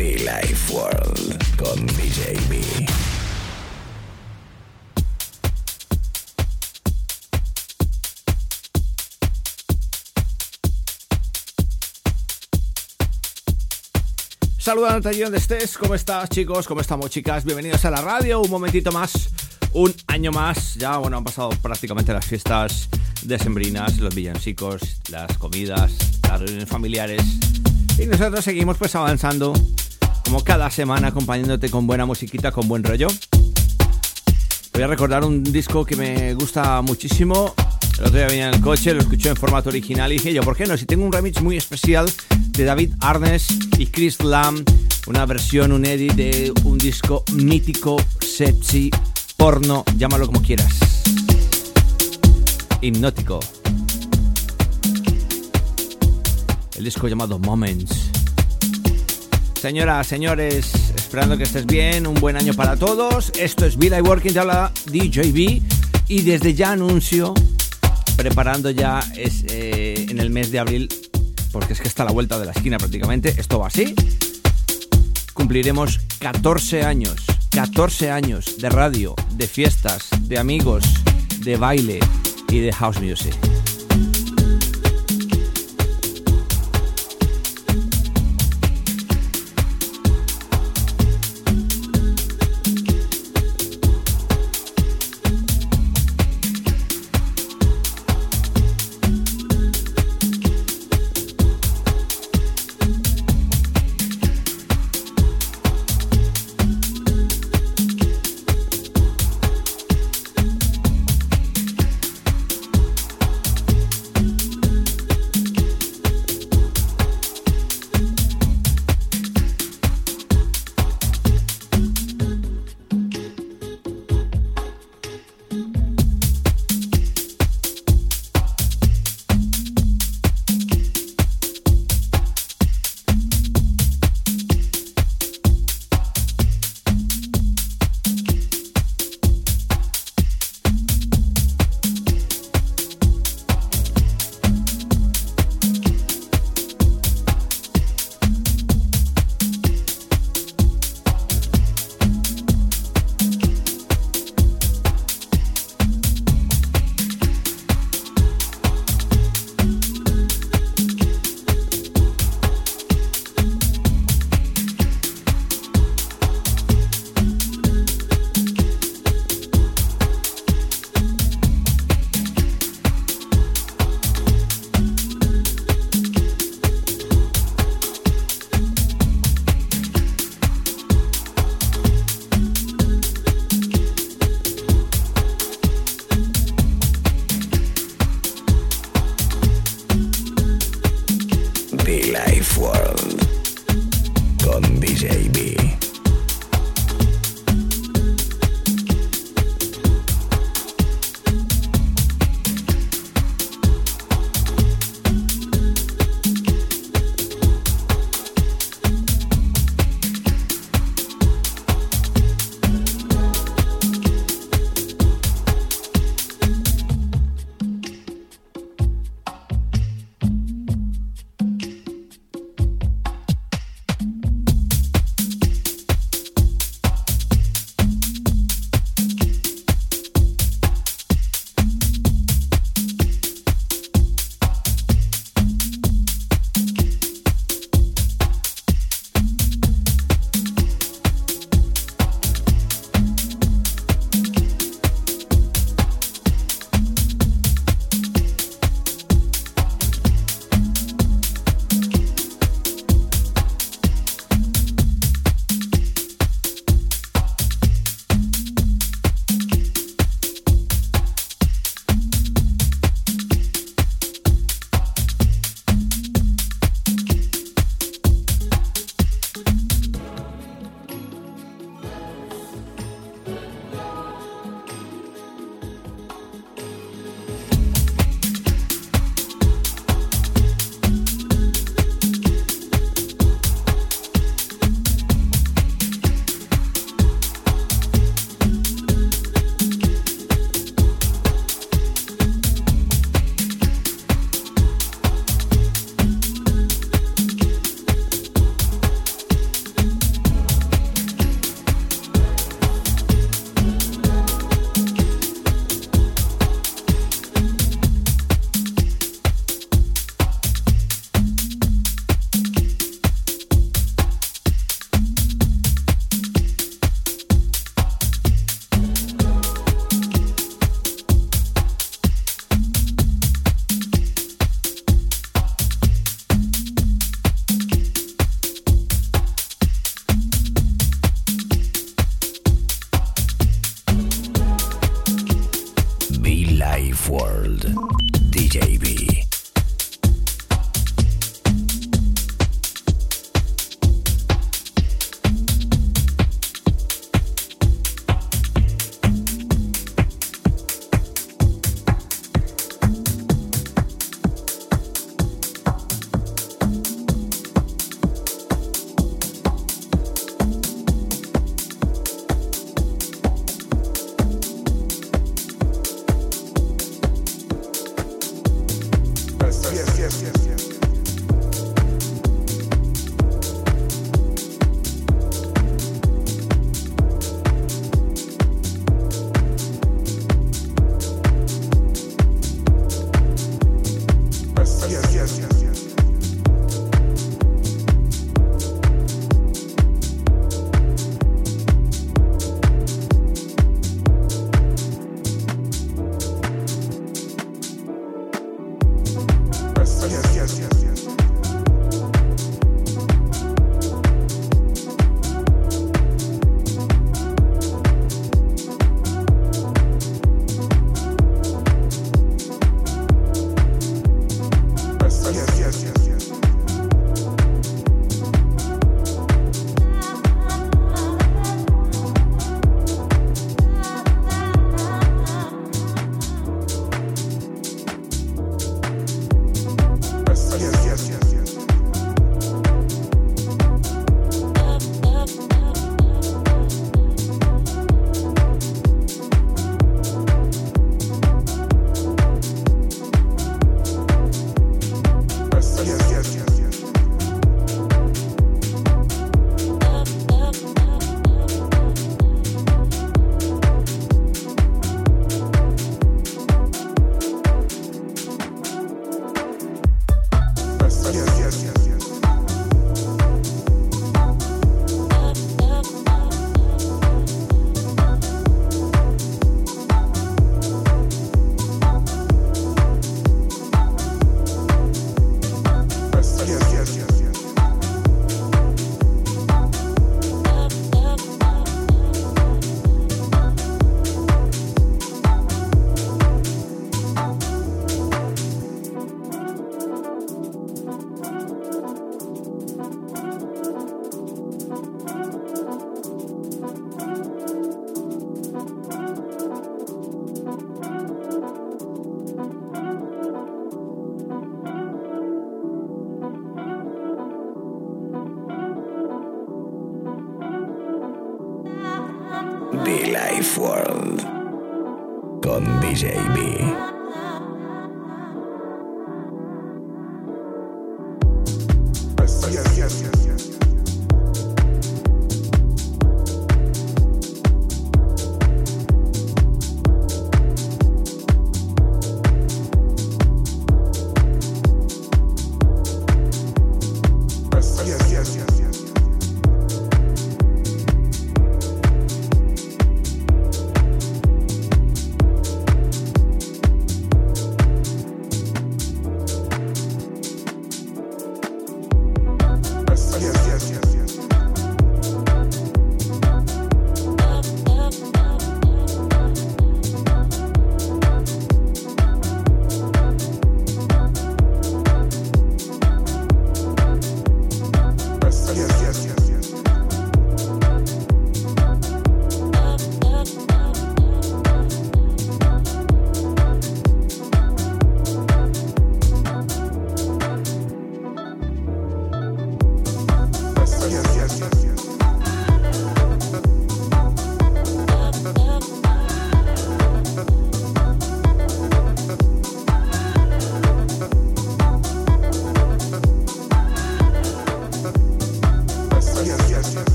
Life World con DJB. Saludándote allí donde estés, ¿cómo estás chicos? ¿Cómo estamos chicas? Bienvenidos a la radio, un momentito más, un año más, ya bueno, han pasado prácticamente las fiestas decembrinas, los villancicos, las comidas, las reuniones familiares y nosotros seguimos pues avanzando como cada semana acompañándote con buena musiquita, con buen rollo. Voy a recordar un disco que me gusta muchísimo. El otro día venía en el coche, lo escuché en formato original y dije yo, ¿por qué no? Si tengo un remix muy especial de David Arnes y Chris Lamb, una versión, un edit de un disco mítico, sexy, porno, llámalo como quieras. Hipnótico. El disco llamado Moments. Señoras, señores, esperando que estés bien, un buen año para todos. Esto es Villa y Working, te habla DJB y desde ya anuncio, preparando ya es, eh, en el mes de abril, porque es que está a la vuelta de la esquina prácticamente, esto va así. Cumpliremos 14 años, 14 años de radio, de fiestas, de amigos, de baile y de house music. Con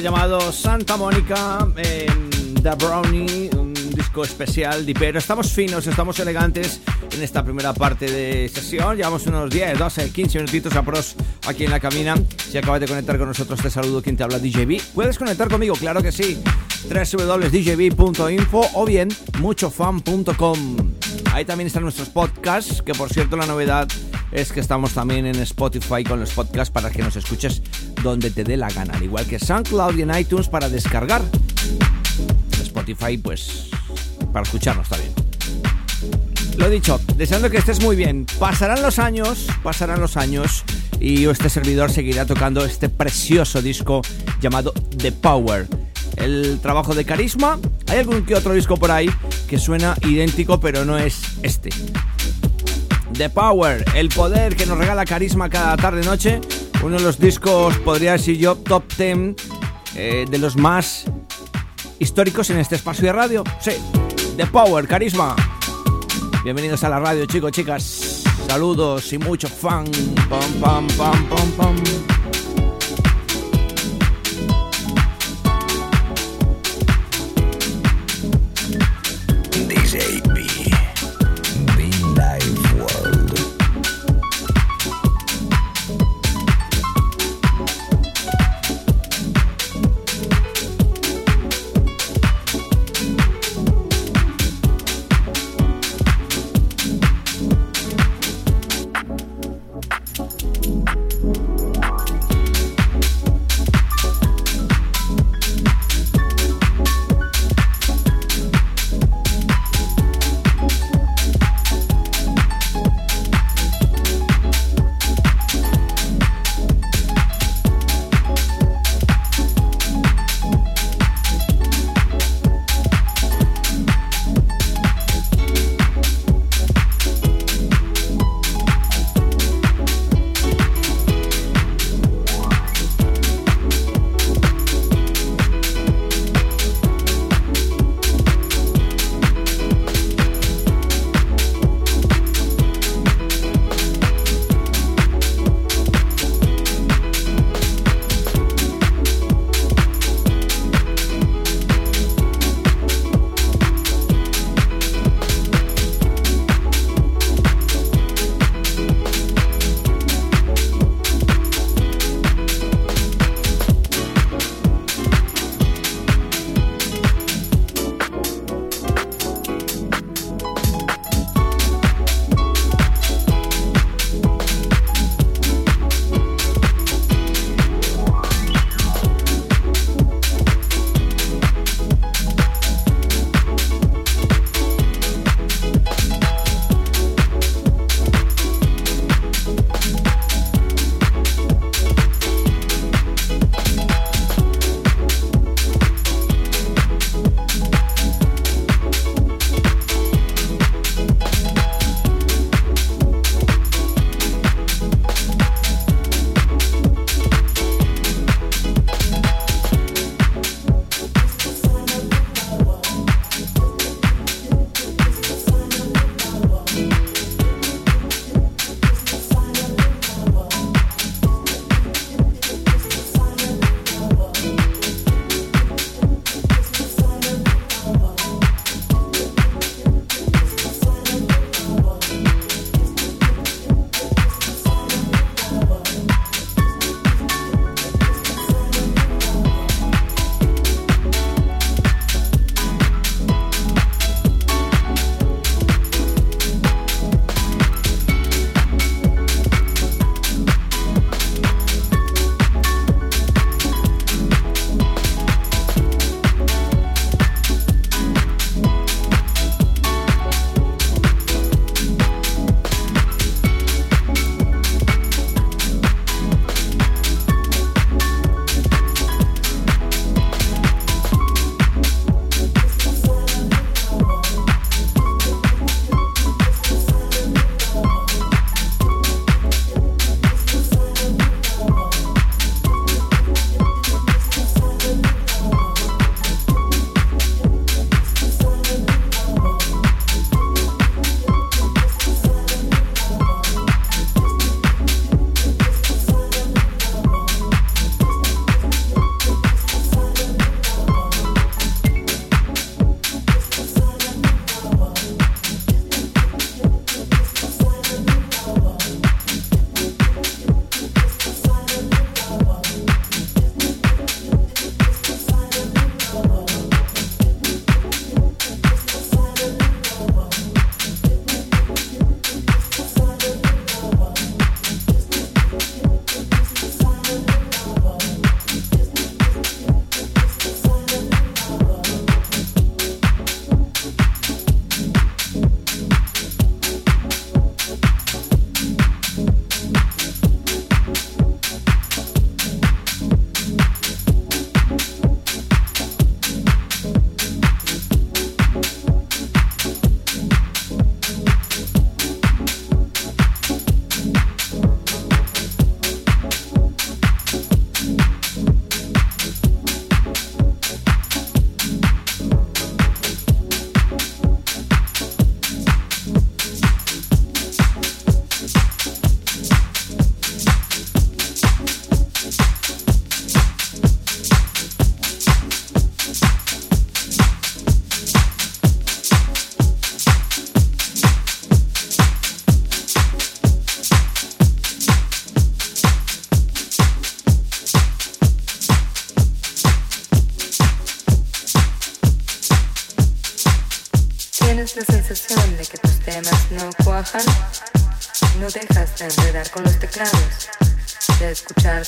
llamado Santa Mónica, en The Brownie, un disco especial, pero estamos finos, estamos elegantes en esta primera parte de sesión. Llevamos unos 10, 12, 15 minutitos a pros aquí en la cabina. Si acabas de conectar con nosotros, te saludo quien te habla DJB. ¿Puedes conectar conmigo? Claro que sí. www.djb.info o bien muchofan.com. Ahí también están nuestros podcasts, que por cierto la novedad es que estamos también en Spotify con los podcasts para que nos escuches donde te dé la gana, al igual que SoundCloud y en iTunes para descargar. Spotify, pues, para escucharnos también. Lo dicho, deseando que estés muy bien. Pasarán los años, pasarán los años y este servidor seguirá tocando este precioso disco llamado The Power. El trabajo de carisma. Hay algún que otro disco por ahí que suena idéntico, pero no es este. The Power, el poder que nos regala carisma cada tarde-noche. Uno de los discos, podría decir yo, top 10 eh, de los más históricos en este espacio de radio. Sí, The Power, carisma. Bienvenidos a la radio, chicos, chicas. Saludos y mucho fan. Pam, pam, pam, pam, pam.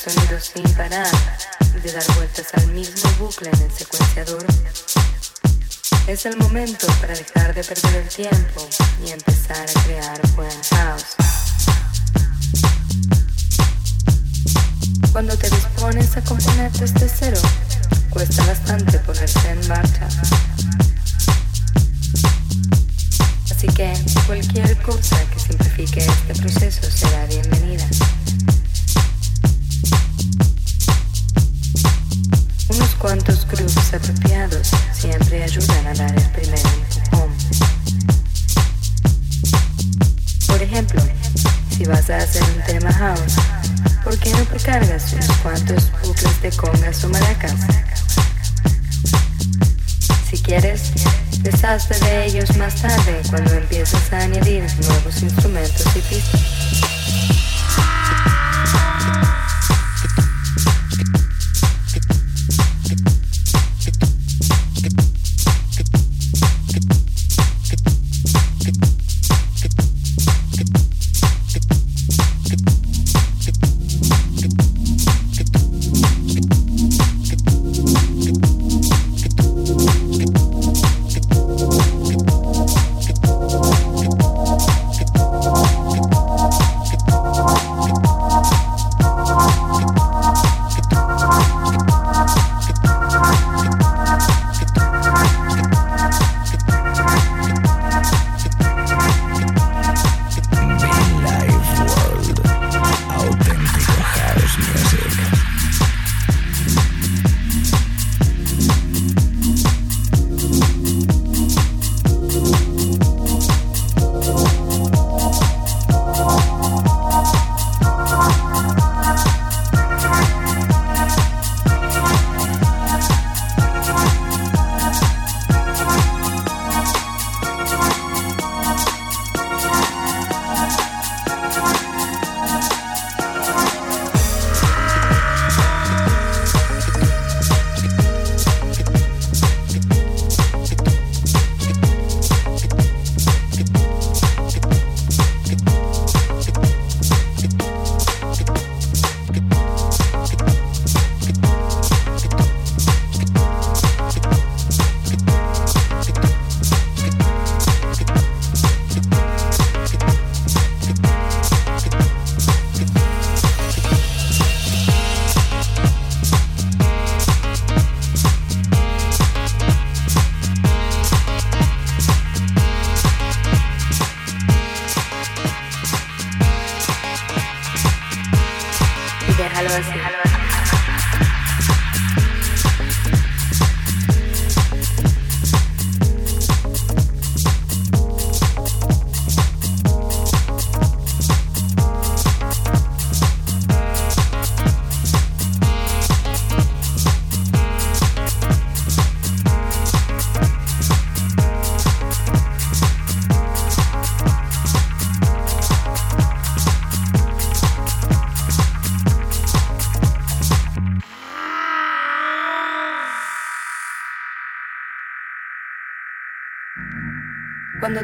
Sonidos sin parar de dar vueltas al mismo bucle en el secuenciador. Es el momento para dejar de perder el tiempo y empezar a crear buen house. Cuando te dispones a componer desde cero, cuesta bastante ponerse en marcha. Así que cualquier cosa que simplifique este proceso será bienvenida. House, ¿por qué no precargas unos cuantos bucles de congas o maracas? Si quieres, deshazte de ellos más tarde cuando empieces a añadir nuevos instrumentos y pistas.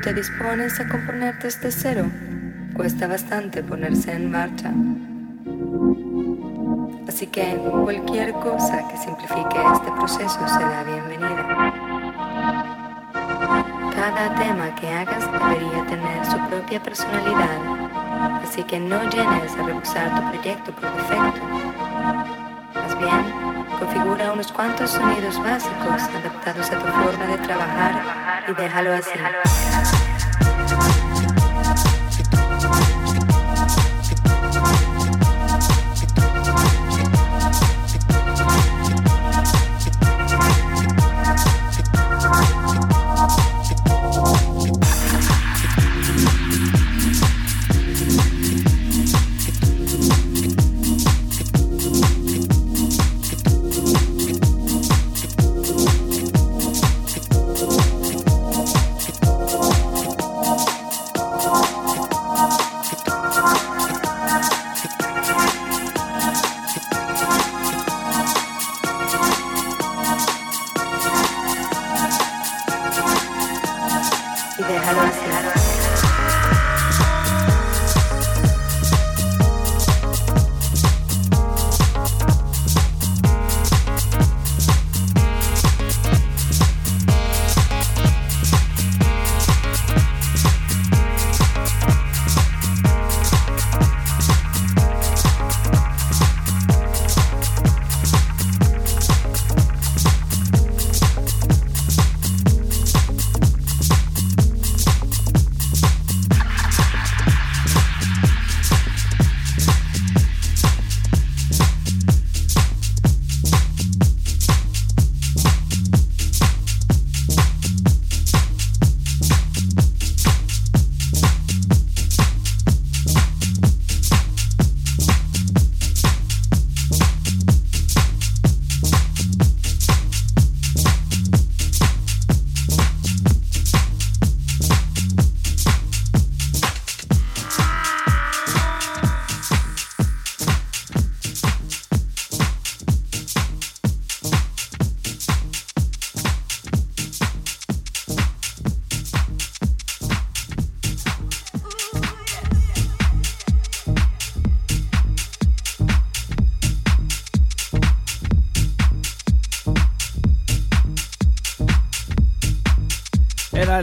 Te dispones a componer desde cero, cuesta bastante ponerse en marcha. Así que cualquier cosa que simplifique este proceso será bienvenida. Cada tema que hagas debería tener su propia personalidad, así que no llenes a rebusar tu proyecto por defecto. Unos cuantos sonidos básicos adaptados a tu forma de trabajar y déjalo así.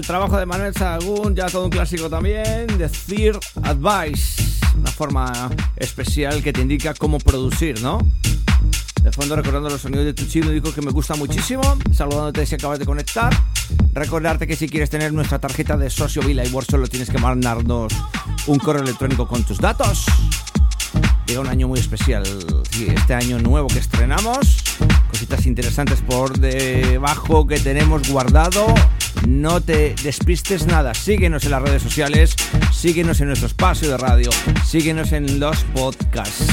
El trabajo de Manuel Sagún, ya todo un clásico también, Decir Advice, una forma especial que te indica cómo producir, ¿no? De fondo recordando los sonidos de tu chino, digo que me gusta muchísimo. Saludándote si acabas de conectar. Recordarte que si quieres tener nuestra tarjeta de socio Vila y World solo tienes que mandarnos un correo electrónico con tus datos. Llega un año muy especial, este año nuevo que estrenamos. Cositas interesantes por debajo que tenemos guardado. No te despistes nada. Síguenos en las redes sociales, síguenos en nuestro espacio de radio, síguenos en los podcasts.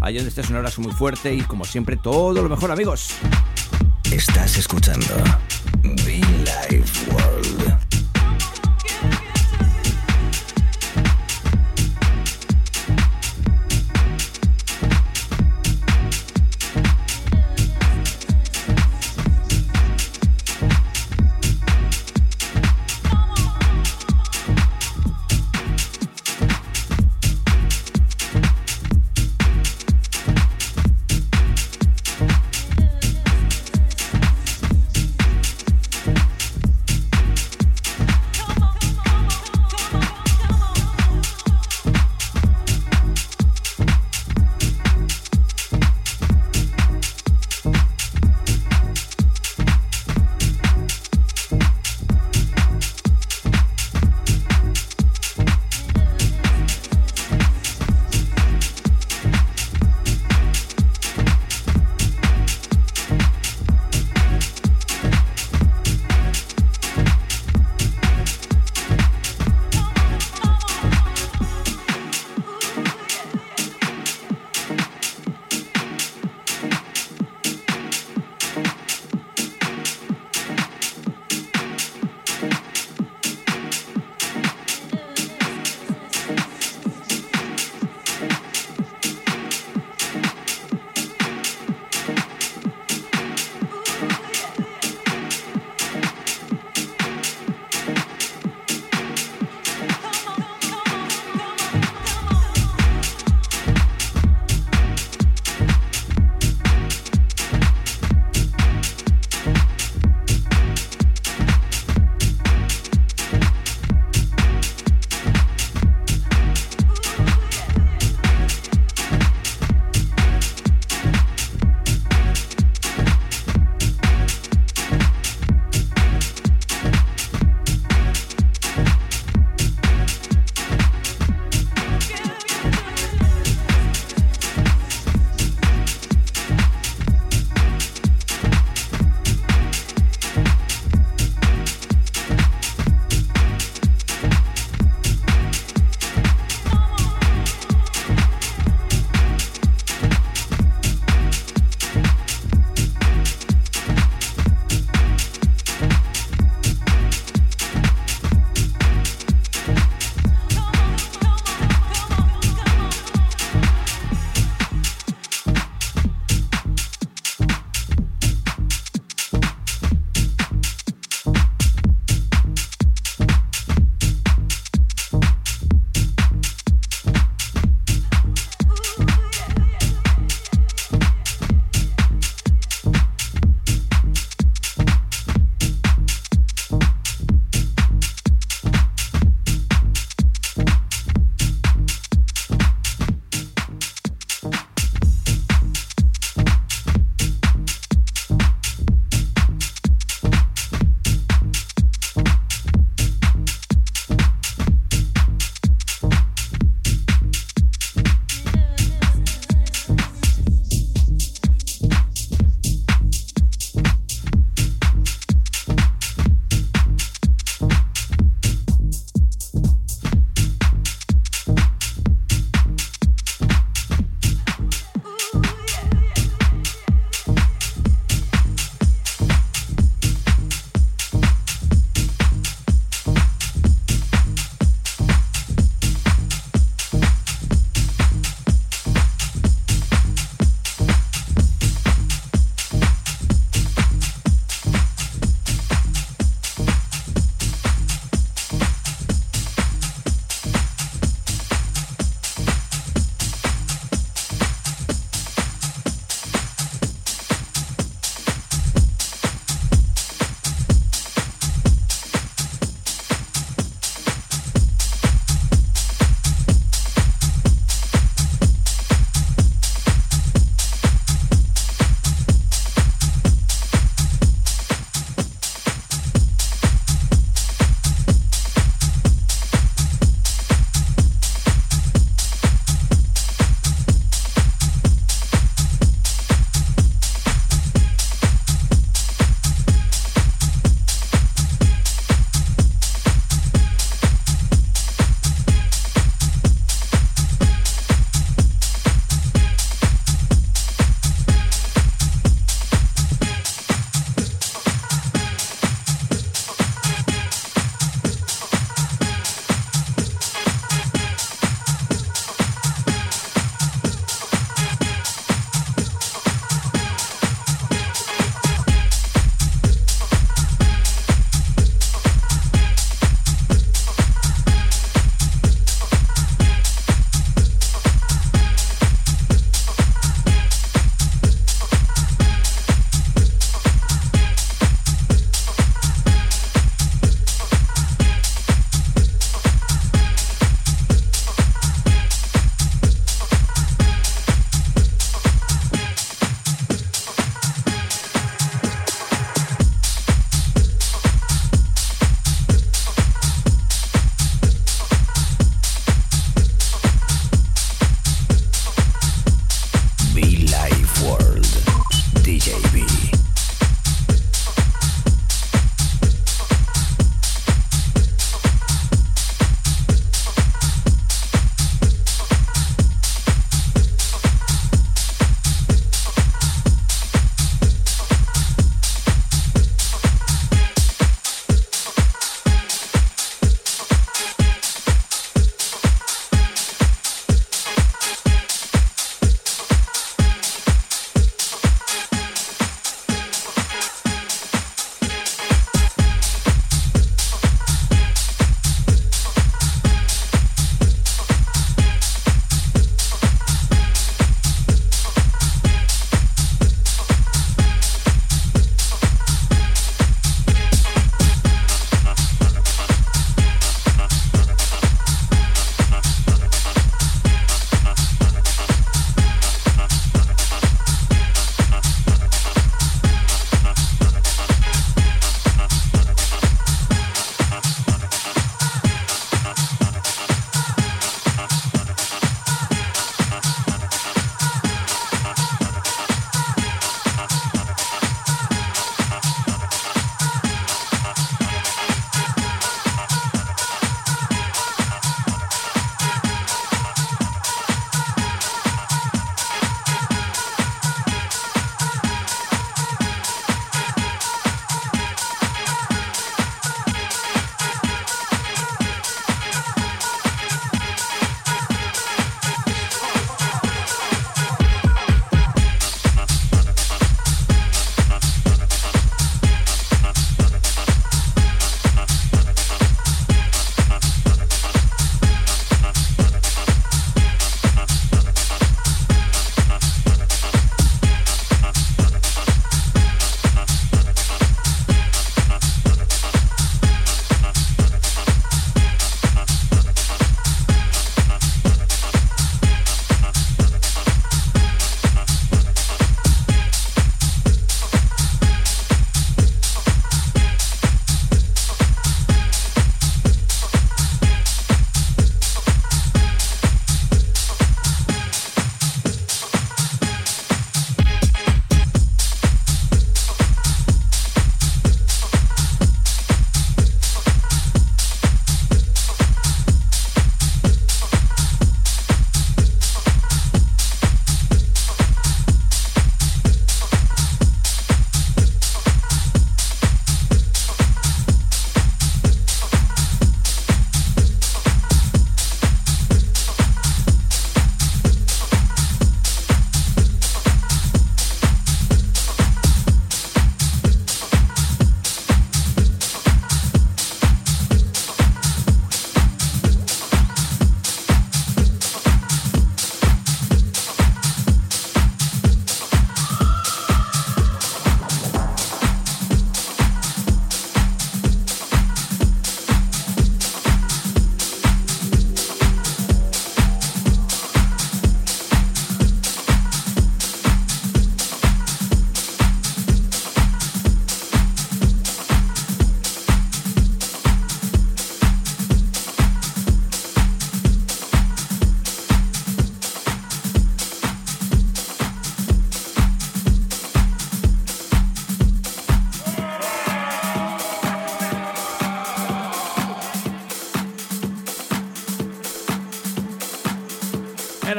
Allá donde estés un abrazo muy fuerte y como siempre todo lo mejor amigos. Estás escuchando Be Life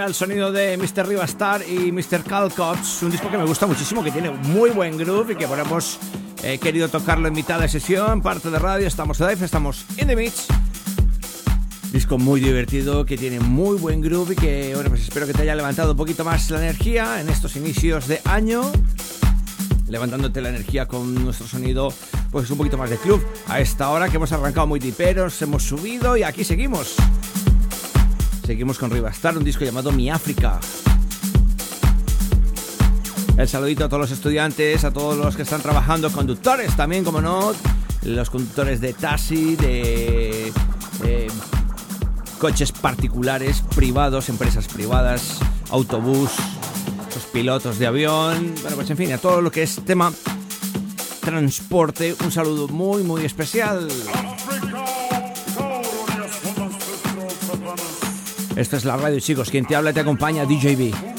El sonido de Mr. Rivastar y Mr. Calcots, un disco que me gusta muchísimo, que tiene muy buen groove y que hemos eh, querido tocarlo en mitad de sesión, parte de radio, estamos live, estamos in the mix. Disco muy divertido, que tiene muy buen groove y que, bueno, pues espero que te haya levantado un poquito más la energía en estos inicios de año levantándote la energía con nuestro sonido, pues un poquito más de club. A esta hora que hemos arrancado muy tiperos, hemos subido y aquí seguimos. Seguimos con Rivastar, un disco llamado Mi África. El saludito a todos los estudiantes, a todos los que están trabajando, conductores también, como no, los conductores de taxi, de, coches particulares, privados, empresas privadas, autobús, los pilotos de avión, bueno, pues en fin, a todo lo que es tema transporte, un saludo muy, muy especial. Esto es la radio, chicos. Quien te habla te acompaña, DJB.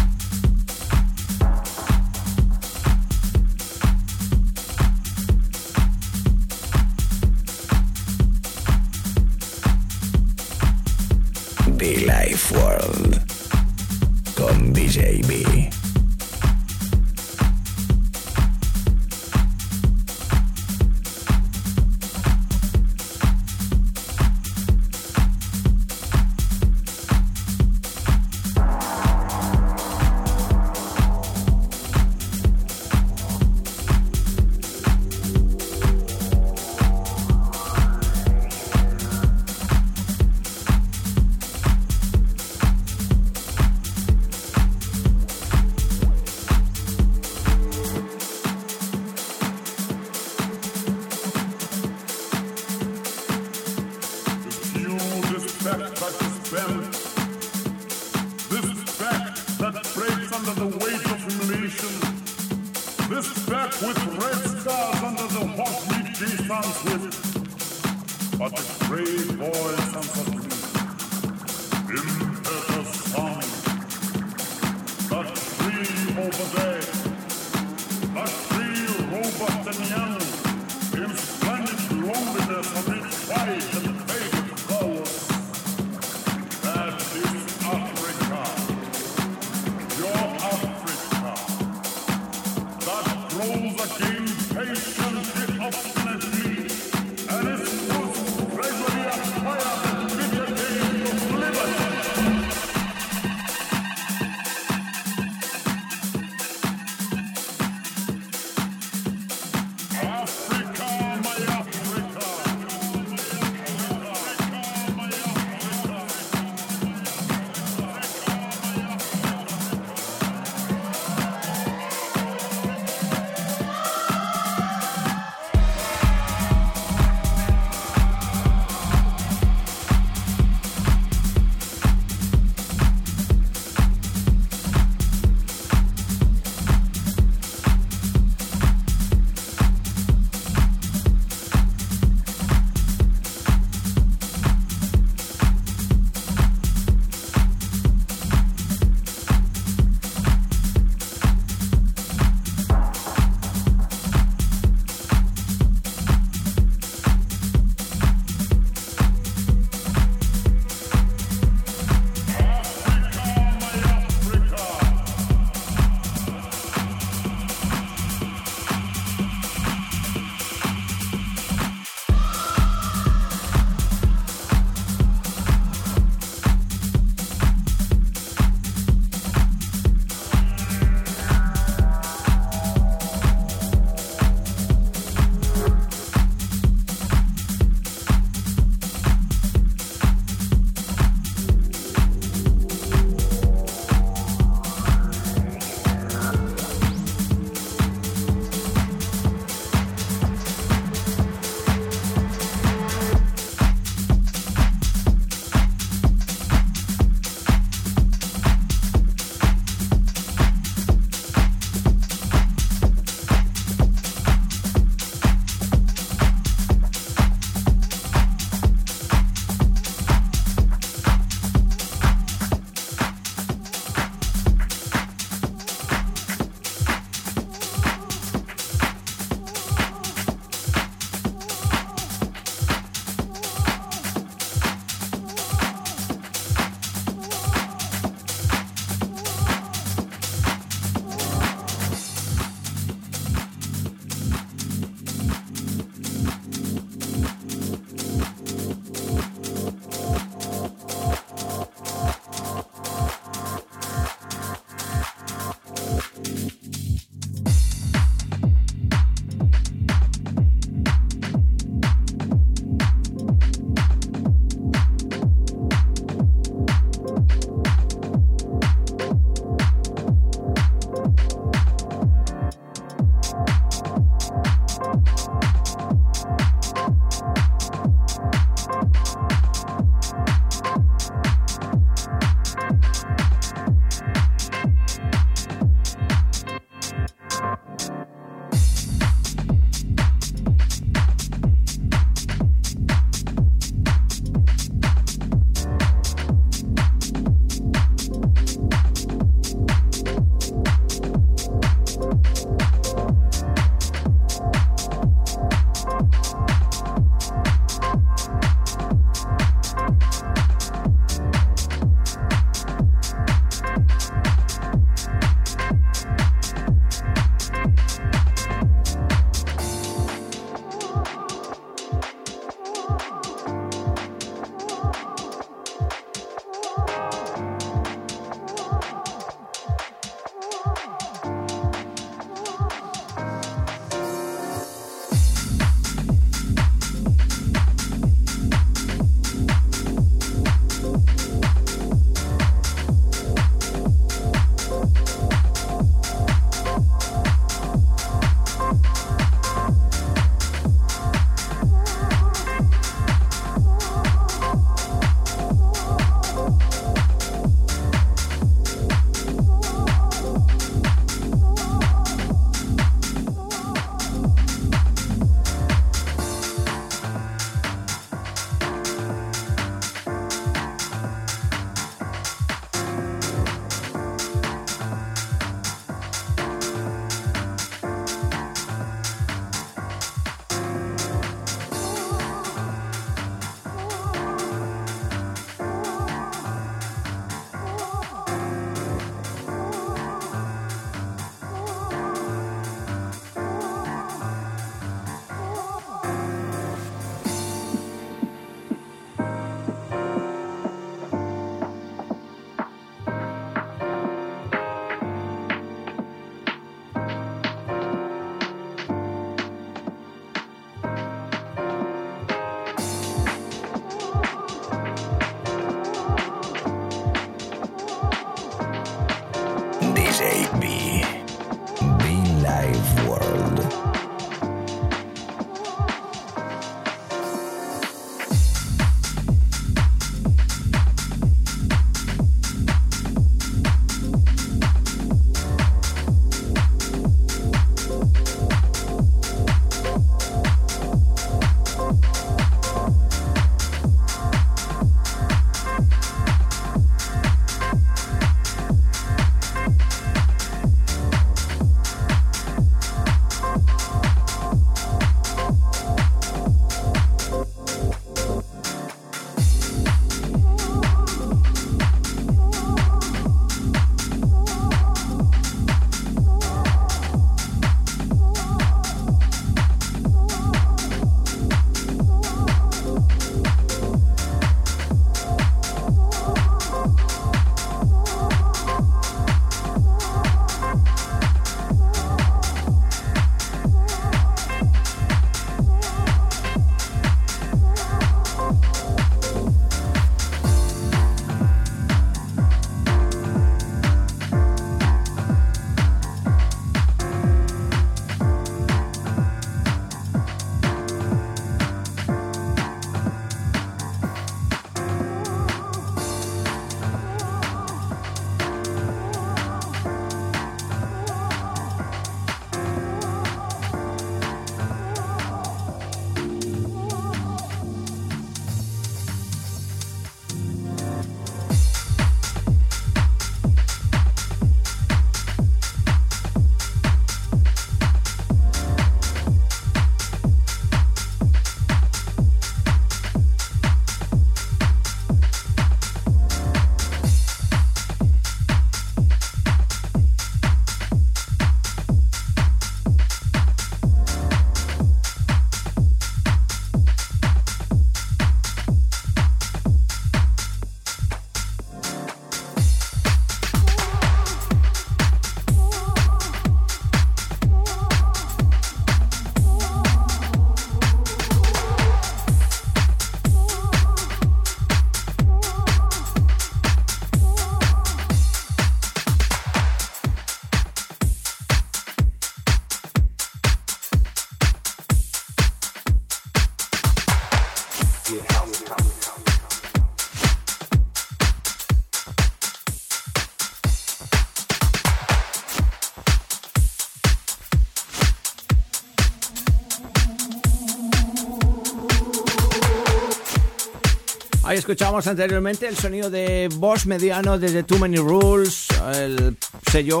Ahí escuchábamos anteriormente el sonido de Boss Mediano desde Too Many Rules, el sello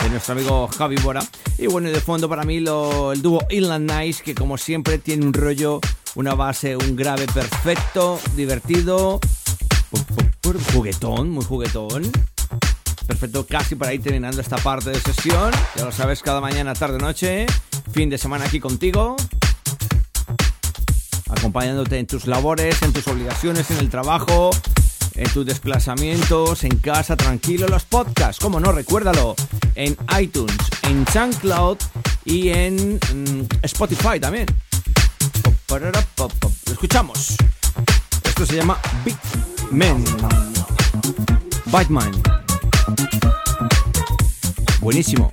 de nuestro amigo Javi Bora. Y bueno, de fondo para mí lo, el dúo Inland Nice, que como siempre tiene un rollo, una base, un grave perfecto, divertido, juguetón, muy juguetón. Perfecto, casi para ir terminando esta parte de sesión. Ya lo sabes, cada mañana, tarde, noche. Fin de semana aquí contigo acompañándote en tus labores, en tus obligaciones, en el trabajo, en tus desplazamientos, en casa, tranquilo, los podcasts, como no, recuérdalo, en iTunes, en SoundCloud y en mm, Spotify también. Lo escuchamos. Esto se llama Big Men. Batman. Buenísimo.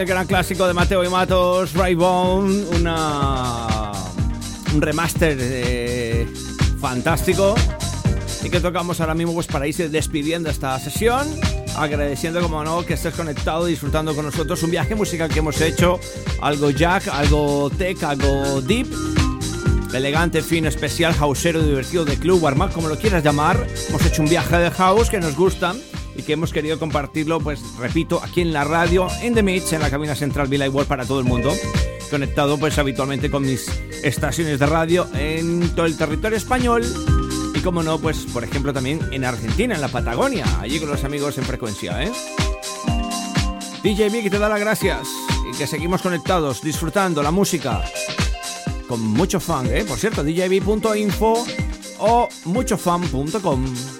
El gran clásico de Mateo y Matos, Raybone, una un remaster eh, fantástico. Y que tocamos ahora mismo pues para irse despidiendo esta sesión, agradeciendo como no que estés conectado, disfrutando con nosotros un viaje musical que hemos hecho, algo jack, algo tech, algo deep, elegante, fino, especial, houseero, divertido de club, warm como lo quieras llamar. Hemos hecho un viaje de house que nos gusta y que hemos querido compartirlo, pues repito, aquí en la radio, en The Mix, en la cabina central Villa World para todo el mundo, conectado pues habitualmente con mis estaciones de radio en todo el territorio español y como no, pues por ejemplo también en Argentina, en la Patagonia, allí con los amigos en frecuencia, ¿eh? DJ que te da las gracias y que seguimos conectados, disfrutando la música con mucho fan, ¿eh? Por cierto, djb.info o muchofan.com.